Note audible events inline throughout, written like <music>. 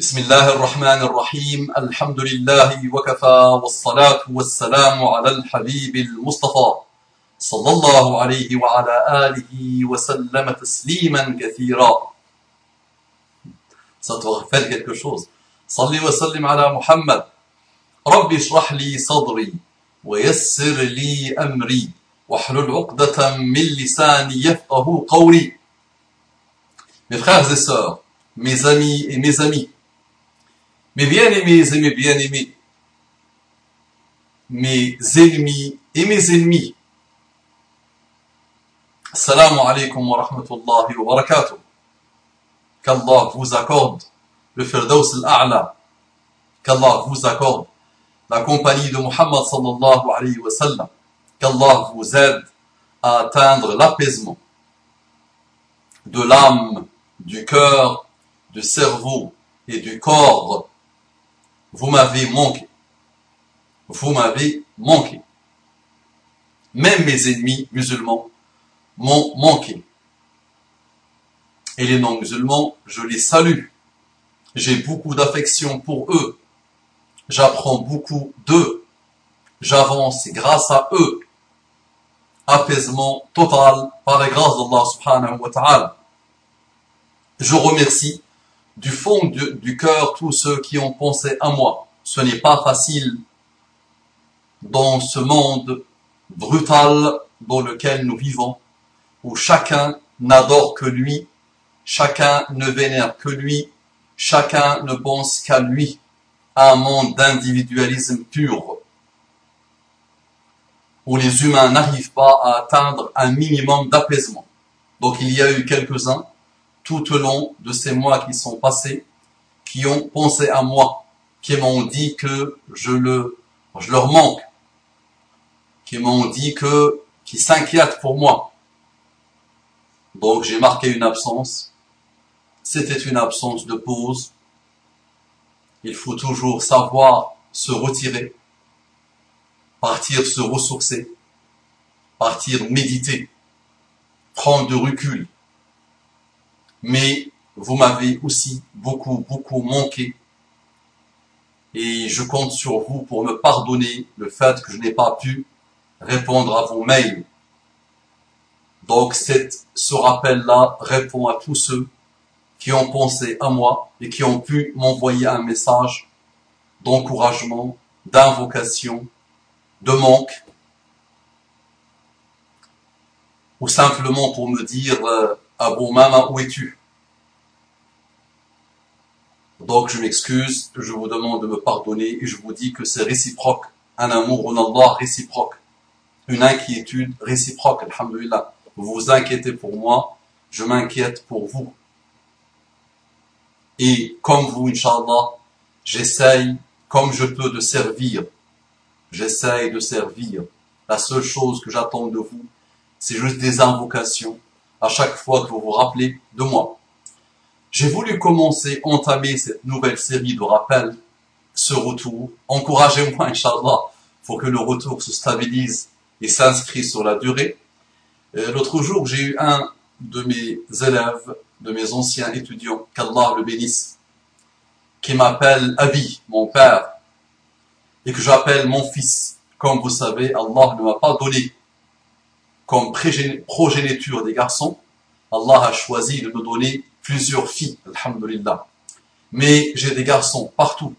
بسم الله الرحمن الرحيم الحمد لله وكفى والصلاة والسلام على الحبيب المصطفى صلى الله عليه وعلى آله وسلم تسليما كثيرا rappelle quelque chose? صلي وسلم على محمد ربي اشرح لي صدري ويسر لي أمري واحلل عقدة من لساني يفقه قولي Mes frères et sœurs, mes amis et mes amis, mes bien-aimés et mes bien-aimés, mes ennemis et mes ennemis, Assalamu alaikum wa rahmatullahi wa barakatuh. Qu'Allah vous accorde le Firdaus al-A'la. Qu'Allah vous accorde la compagnie de Muhammad sallallahu alayhi wa sallam. Qu'Allah vous aide à atteindre l'apaisement de l'âme, du cœur, du cerveau et du corps. Vous m'avez manqué. Vous m'avez manqué. Même mes ennemis musulmans m'ont manqué. Et les non-musulmans, je les salue. J'ai beaucoup d'affection pour eux. J'apprends beaucoup d'eux. J'avance grâce à eux. Apaisement total par la grâce d'Allah subhanahu wa ta'ala. Je remercie du fond du, cœur tous ceux qui ont pensé à moi. Ce n'est pas facile dans ce monde brutal dans lequel nous vivons, où chacun n'adore que lui, chacun ne vénère que lui, chacun ne pense qu'à lui, un monde d'individualisme pur, où les humains n'arrivent pas à atteindre un minimum d'apaisement. Donc il y a eu quelques-uns, tout au long de ces mois qui sont passés, qui ont pensé à moi, qui m'ont dit que je le, je leur manque, qui m'ont dit que, qui s'inquiètent pour moi. Donc j'ai marqué une absence. C'était une absence de pause. Il faut toujours savoir se retirer, partir se ressourcer, partir méditer, prendre de recul. Mais vous m'avez aussi beaucoup, beaucoup manqué. Et je compte sur vous pour me pardonner le fait que je n'ai pas pu répondre à vos mails. Donc cette, ce rappel-là répond à tous ceux qui ont pensé à moi et qui ont pu m'envoyer un message d'encouragement, d'invocation, de manque, ou simplement pour me dire euh, ah bon maman où es-tu? Donc je m'excuse, je vous demande de me pardonner et je vous dis que c'est réciproque, un amour en Allah réciproque, une inquiétude réciproque, alhamdulillah. Vous vous inquiétez pour moi, je m'inquiète pour vous. Et comme vous, Inch'Allah, j'essaye, comme je peux, de servir. J'essaye de servir. La seule chose que j'attends de vous, c'est juste des invocations à chaque fois que vous vous rappelez de moi. J'ai voulu commencer, entamer cette nouvelle série de rappels, ce retour. Encouragez-moi, Inch'Allah, pour que le retour se stabilise et s'inscrit sur la durée. Euh, L'autre jour, j'ai eu un de mes élèves, de mes anciens étudiants, qu'Allah le bénisse, qui m'appelle Abi, mon père, et que j'appelle mon fils. Comme vous savez, Allah ne m'a pas donné comme progéniture des garçons. Allah a choisi de me donner plusieurs filles, alhamdulillah. Mais j'ai des garçons partout,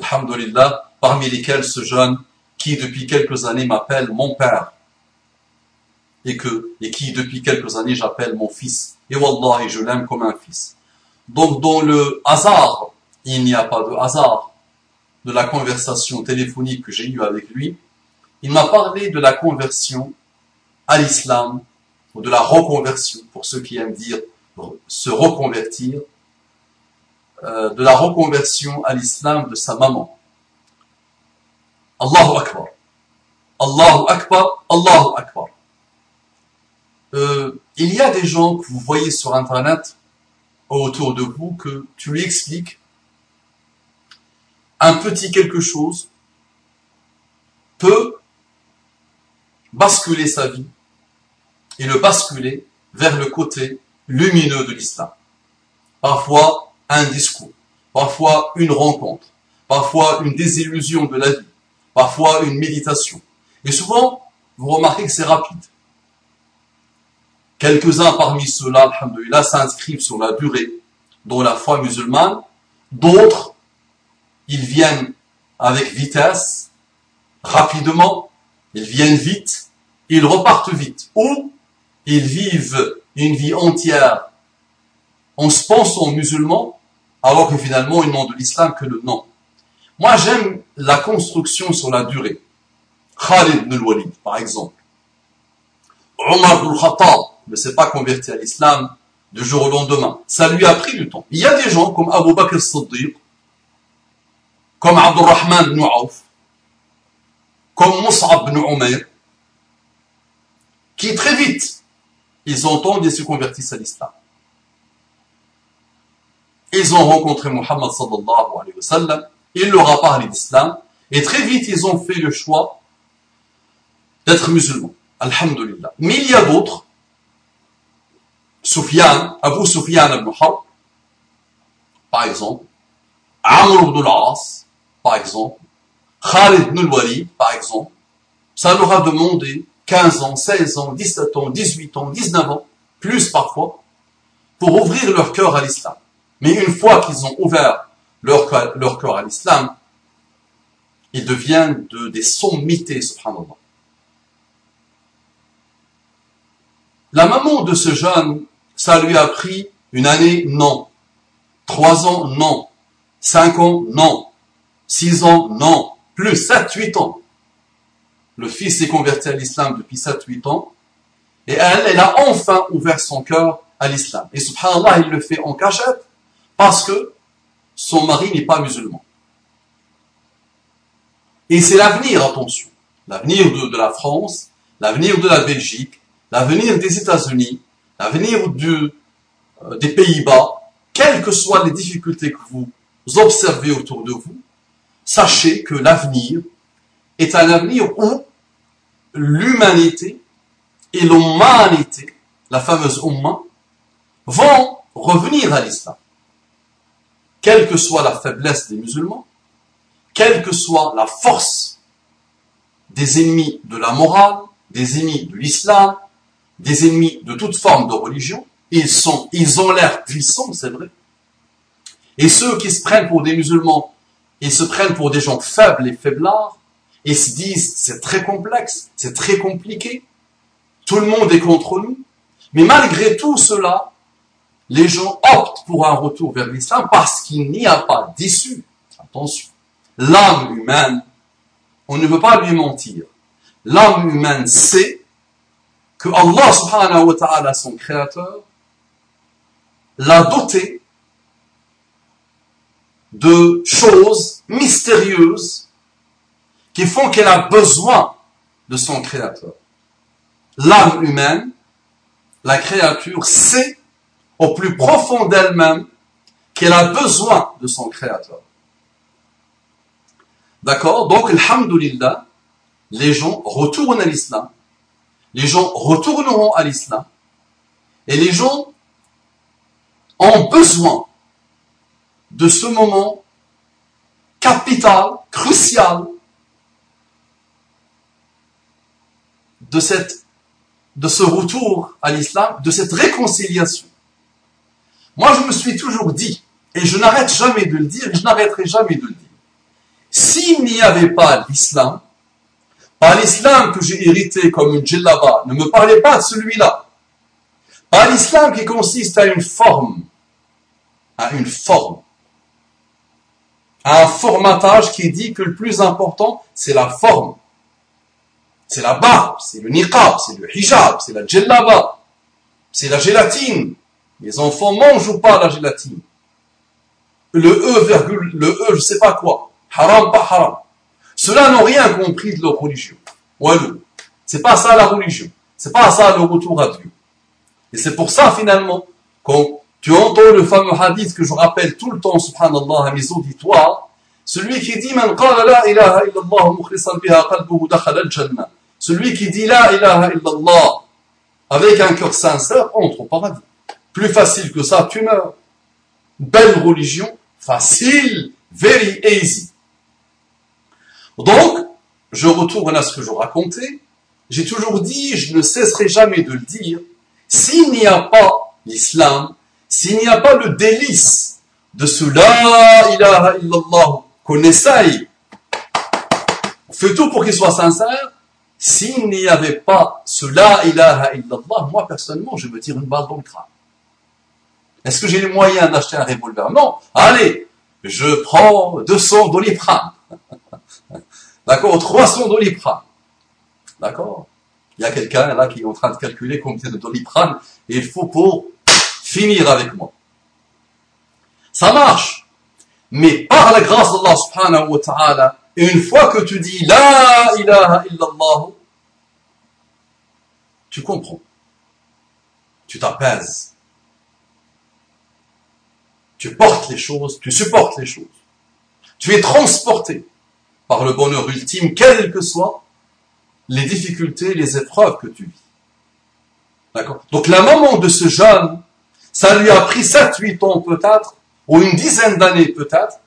alhamdulillah, parmi lesquels ce jeune qui depuis quelques années m'appelle mon père et que et qui depuis quelques années j'appelle mon fils et wallah je l'aime comme un fils. Donc dans le hasard, il n'y a pas de hasard de la conversation téléphonique que j'ai eue avec lui. Il m'a parlé de la conversion à l'islam ou de la reconversion pour ceux qui aiment dire se reconvertir, euh, de la reconversion à l'islam de sa maman. Allahu Akbar. Allahu Akbar, Allahu Akbar. Euh, il y a des gens que vous voyez sur Internet autour de vous que tu lui expliques un petit quelque chose peut basculer sa vie et le basculer vers le côté lumineux de l'islam. Parfois un discours, parfois une rencontre, parfois une désillusion de la vie, parfois une méditation. Et souvent, vous remarquez que c'est rapide. Quelques-uns parmi ceux-là, alhamdoulilah, s'inscrivent sur la durée, dont la foi musulmane. D'autres, ils viennent avec vitesse, rapidement, ils viennent vite, ils repartent vite. Ou ils vivent une vie entière en se pensant musulmans, alors que finalement ils n'ont de l'islam que le nom. Moi j'aime la construction sur la durée. Khalid ibn al-Walid, par exemple. Omar ibn Khattab ne s'est pas converti à l'islam du jour au lendemain. Ça lui a pris du temps. Il y a des gens comme Abu Bakr al-Siddiq, comme Abdurrahman ibn Auf, comme Mus'ab ibn Umayr, qui très vite, ils entendent et se convertissent à l'islam. Ils ont rencontré Muhammad sallallahu alayhi wa sallam, il leur a parlé d'islam, et très vite ils ont fait le choix d'être musulmans. Alhamdulillah. Mais il y a d'autres, Sufyan, Abu Sufyan ibn Harb, par exemple, Amr ibn par exemple, Khalid ibn par exemple, ça leur a demandé 15 ans, 16 ans, 17 ans, 18 ans, 19 ans, plus parfois, pour ouvrir leur cœur à l'islam. Mais une fois qu'ils ont ouvert leur, cœur à l'islam, ils deviennent de, des sommités, subhanallah. La maman de ce jeune, ça lui a pris une année, non. Trois ans, non. Cinq ans, non. Six ans, non. Plus sept, huit ans. Le fils s'est converti à l'islam depuis 7-8 ans. Et elle, elle a enfin ouvert son cœur à l'islam. Et subhanallah, il le fait en cachette parce que son mari n'est pas musulman. Et c'est l'avenir, attention. L'avenir de, la France, l'avenir de la Belgique, l'avenir des États-Unis, l'avenir euh, des Pays-Bas, quelles que soient les difficultés que vous observez autour de vous, sachez que l'avenir est un avenir où l'humanité et l'humanité, la fameuse Ummah, vont revenir à l'islam. Quelle que soit la faiblesse des musulmans, quelle que soit la force des ennemis de la morale, des ennemis de l'islam, des ennemis de toute forme de religion, ils sont, ils ont l'air puissants, c'est vrai. Et ceux qui se prennent pour des musulmans, ils se prennent pour des gens faibles et faiblards, ils se disent c'est très complexe, c'est très compliqué, tout le monde est contre nous. Mais malgré tout cela, les gens optent pour un retour vers l'islam parce qu'il n'y a pas d'issue. Attention, l'âme humaine, on ne veut pas lui mentir. L'âme humaine sait que Allah subhanahu wa ta'ala, son créateur, l'a doté de choses mystérieuses qui font qu'elle a besoin de son créateur. L'âme humaine, la créature sait au plus profond d'elle-même qu'elle a besoin de son créateur. D'accord? Donc, alhamdulillah, les gens retournent à l'islam, les gens retourneront à l'islam, et les gens ont besoin de ce moment capital, crucial, de, cette, de ce retour à l'islam, de cette réconciliation. Moi, je me suis toujours dit, et je n'arrête jamais de le dire, et je n'arrêterai jamais de le dire, s'il n'y avait pas l'islam, pas l'islam que j'ai hérité comme une djellaba, ne me parlez pas de celui-là, pas l'islam qui consiste à une forme, à une forme, à un formatage qui dit que le plus important, c'est la forme. C'est la barbe, c'est le niqab, c'est le hijab, c'est la djellaba, c'est la gélatine. Les enfants mangent ou pas la gélatine Le E, virgule, le E, je sais pas quoi. Haram, pas haram. Ceux-là n'ont rien compris de leur religion. Walou. C'est pas ça la religion. C'est pas ça le retour à Dieu. Et c'est pour ça, finalement, quand tu entends le fameux hadith que je rappelle tout le temps, subhanallah, à mes auditoires, celui qui dit, man ilaha illallah biha qalbuhu al-jannah. Celui qui dit La ilaha illallah avec un cœur sincère entre au paradis. Plus facile que ça, tu meurs. Belle religion, Facile, very easy. Donc, je retourne à ce que je racontais. J'ai toujours dit, je ne cesserai jamais de le dire, s'il n'y a pas l'islam, s'il n'y a pas le délice de ce La ilaha illallah qu'on essaye, on fait tout pour qu'il soit sincère, s'il n'y avait pas ce La ilaha illallah, moi personnellement, je me tire une balle dans le crâne. Est-ce que j'ai les moyens d'acheter un revolver? Non. Allez, je prends 200 doliprane. <laughs> D'accord? 300 doliprane. D'accord? Il y a quelqu'un là qui est en train de calculer combien de doliprane il faut pour finir avec moi. Ça marche. Mais par la grâce d'Allah subhanahu wa ta'ala, une fois que tu dis La ilaha illallah, tu comprends. Tu t'apaises. Tu portes les choses, tu supportes les choses. Tu es transporté par le bonheur ultime, quelles que soient les difficultés, les épreuves que tu vis. D'accord? Donc la maman de ce jeune, ça lui a pris 7-8 ans peut-être, ou une dizaine d'années peut-être.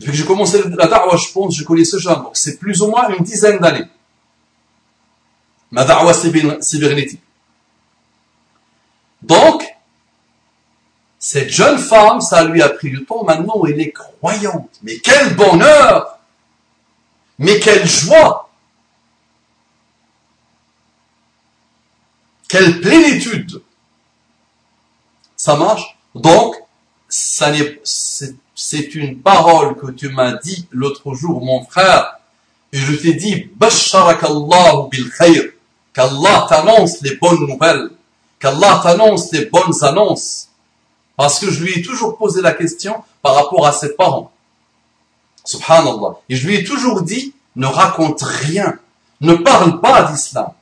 Depuis que j'ai commencé la da'wah, je pense, je connais ce jeune. Donc c'est plus ou moins une dizaine d'années. Ma da'wah cybernétique. Donc, cette jeune femme, ça lui a pris du temps, maintenant elle est croyante. Mais quel bonheur! Mais quelle joie! Quelle plénitude! Ça marche? Donc, c'est une parole que tu m'as dit l'autre jour, mon frère, et je t'ai dit, Basharakallahu bil khayr, qu'Allah t'annonce les bonnes nouvelles, qu'Allah t'annonce les bonnes annonces. Parce que je lui ai toujours posé la question par rapport à ses parents. Subhanallah. Et je lui ai toujours dit, ne raconte rien. Ne parle pas d'islam.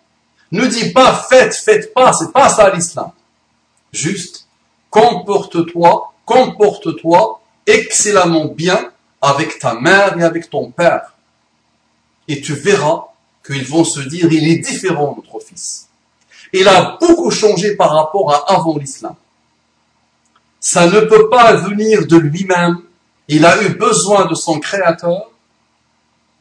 Ne dis pas faites, faites pas, c'est pas ça l'islam. Juste, comporte-toi, comporte-toi excellemment bien avec ta mère et avec ton père. Et tu verras qu'ils vont se dire, il est différent notre fils. Il a beaucoup changé par rapport à avant l'islam ça ne peut pas venir de lui-même. Il a eu besoin de son créateur.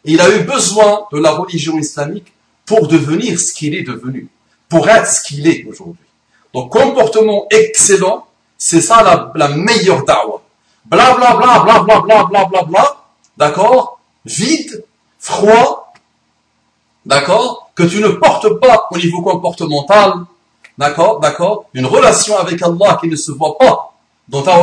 Il a eu besoin de la religion islamique pour devenir ce qu'il est devenu, pour être ce qu'il est aujourd'hui. Donc, comportement excellent, c'est ça la, la meilleure da'wah. Bla bla bla bla bla bla bla bla bla, d'accord? Vide, froid, d'accord? Que tu ne portes pas au niveau comportemental, d'accord? D'accord? Une relation avec Allah qui ne se voit pas dans ta,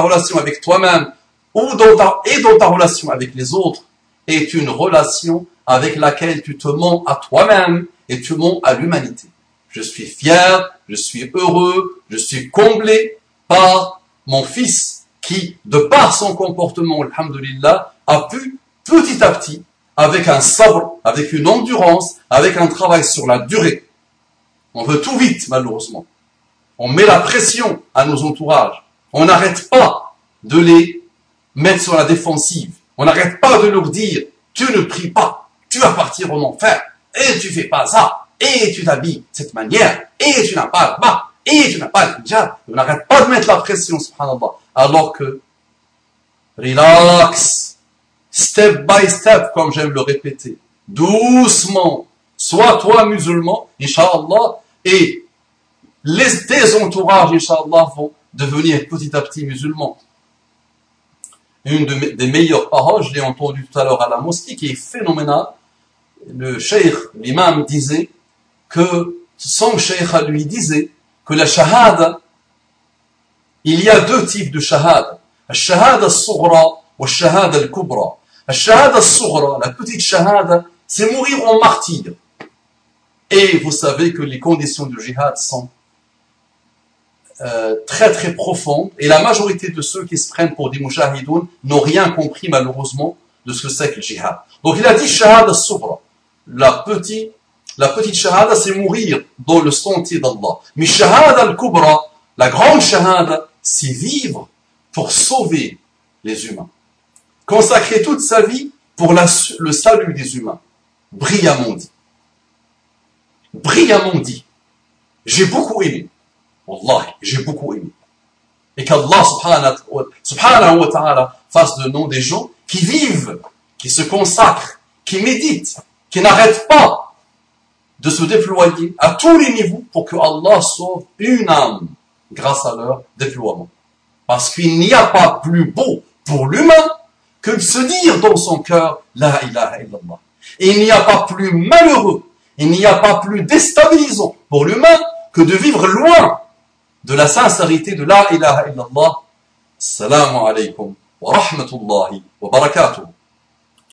relation, avec toi-même ou dans ta, et dans ta relation avec les autres est une relation avec laquelle tu te mens à toi-même et tu mens à l'humanité. Je suis fier, je suis heureux, je suis comblé par mon fils qui, de par son comportement, alhamdulillah, a pu petit à petit, avec un sabre, avec une endurance, avec un travail sur la durée. On veut tout vite, malheureusement. On met la pression à nos entourages. On n'arrête pas de les mettre sur la défensive. On n'arrête pas de leur dire, tu ne pries pas, tu vas partir en enfer, et tu fais pas ça, et tu t'habilles de cette manière, et tu n'as pas le bas, et tu n'as pas le hijab. On n'arrête pas de mettre la pression, subhanallah. Alors que, relax, step by step, comme j'aime le répéter, doucement, sois toi musulman, inshallah, et les, tes entourages, Inch'Allah, vont devenir petit à petit musulmans. Une des meilleures paroles, je l'ai entendu tout à l'heure à la mosquée, qui est phénoménale. Le cheikh, l'imam, disait que son cheikh lui disait que la shahada, il y a deux types de shahada. La shahada al-sughra ou la shahada al-kubra. La shahada al-sughra, la petite shahada, c'est mourir en martyr. Et vous savez que les conditions du jihad sont euh, très très profonde et la majorité de ceux qui se prennent pour des moujahidoun n'ont rien compris malheureusement de ce que c'est que le jihad. Donc il a dit shahada subra. La petite, la petite shahada c'est mourir dans le sentier d'Allah. Mais shahada al-kubra, la grande shahada, c'est vivre pour sauver les humains. Consacrer toute sa vie pour le salut des humains. Brillamment dit. Brillamment dit. J'ai beaucoup aimé. Wallah, j'ai beaucoup aimé. Et qu'Allah subhanahu wa ta'ala fasse de nous des gens qui vivent, qui se consacrent, qui méditent, qui n'arrêtent pas de se déployer à tous les niveaux pour que Allah sauve une âme grâce à leur déploiement. Parce qu'il n'y a pas plus beau pour l'humain que de se dire dans son cœur La ilaha illallah. Et il n'y a pas plus malheureux, il n'y a pas plus déstabilisant pour l'humain que de vivre loin de la sincérité de La ilaha illallah. Assalamu alaikum wa rahmatullahi wa barakatuh.